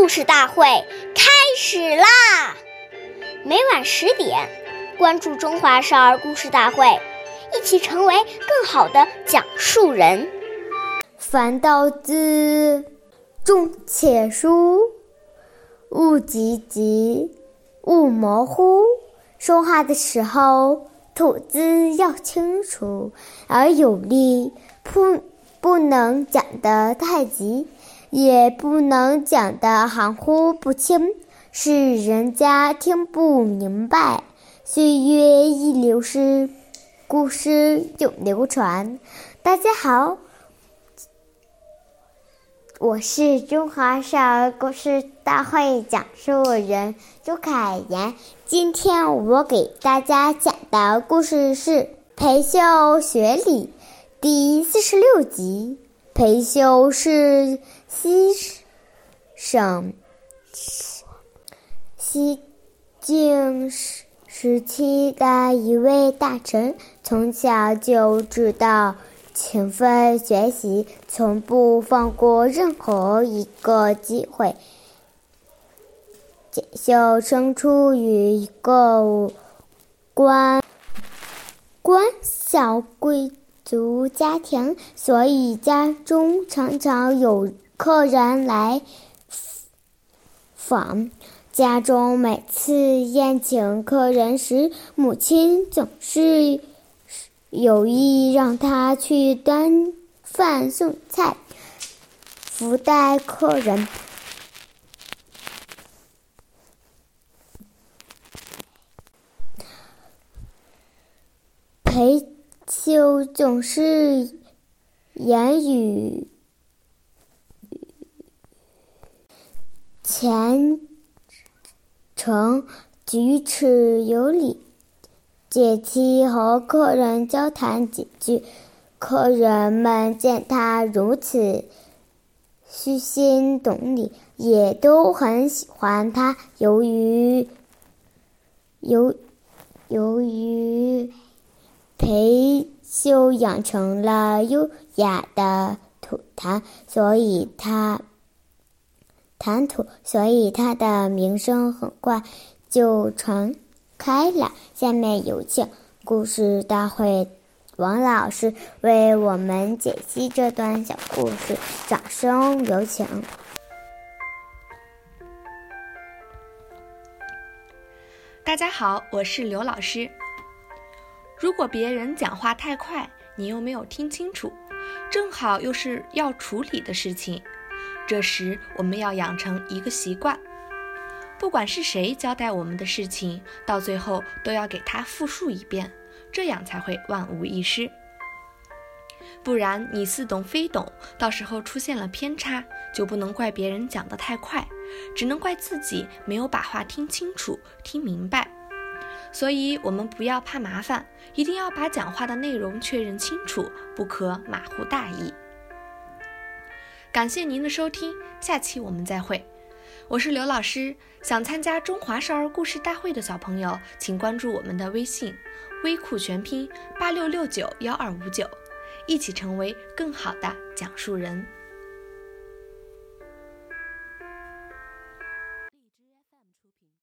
故事大会开始啦！每晚十点，关注《中华少儿故事大会》，一起成为更好的讲述人。凡道字，重且疏，勿急急，勿模糊。说话的时候，吐字要清楚而有力，不不能讲得太急。也不能讲得含糊不清，使人家听不明白。岁月易流逝，故事永流传。大家好，我是中华少儿故事大会讲述人周凯言。今天我给大家讲的故事是《裴秀学礼》第四十六集。裴秀是。西省西晋时时期的一位大臣，从小就知道勤奋学习，从不放过任何一个机会。简秀生出于一个官官小贵族家庭，所以家中常常有。客人来访，家中每次宴请客人时，母亲总是有意让他去端饭送菜，福待客人。裴秀总是言语。虔诚，举止有礼，借机和客人交谈几句。客人们见他如此虚心懂礼，也都很喜欢他。由于由由于裴秀养成了优雅的吐痰，所以他。谈吐，所以他的名声很快就传开了。下面有请故事大会王老师为我们解析这段小故事，掌声有请。大家好，我是刘老师。如果别人讲话太快，你又没有听清楚，正好又是要处理的事情。这时，我们要养成一个习惯，不管是谁交代我们的事情，到最后都要给他复述一遍，这样才会万无一失。不然你似懂非懂，到时候出现了偏差，就不能怪别人讲得太快，只能怪自己没有把话听清楚、听明白。所以，我们不要怕麻烦，一定要把讲话的内容确认清楚，不可马虎大意。感谢您的收听，下期我们再会。我是刘老师，想参加中华少儿故事大会的小朋友，请关注我们的微信“微酷全拼八六六九幺二五九”，一起成为更好的讲述人。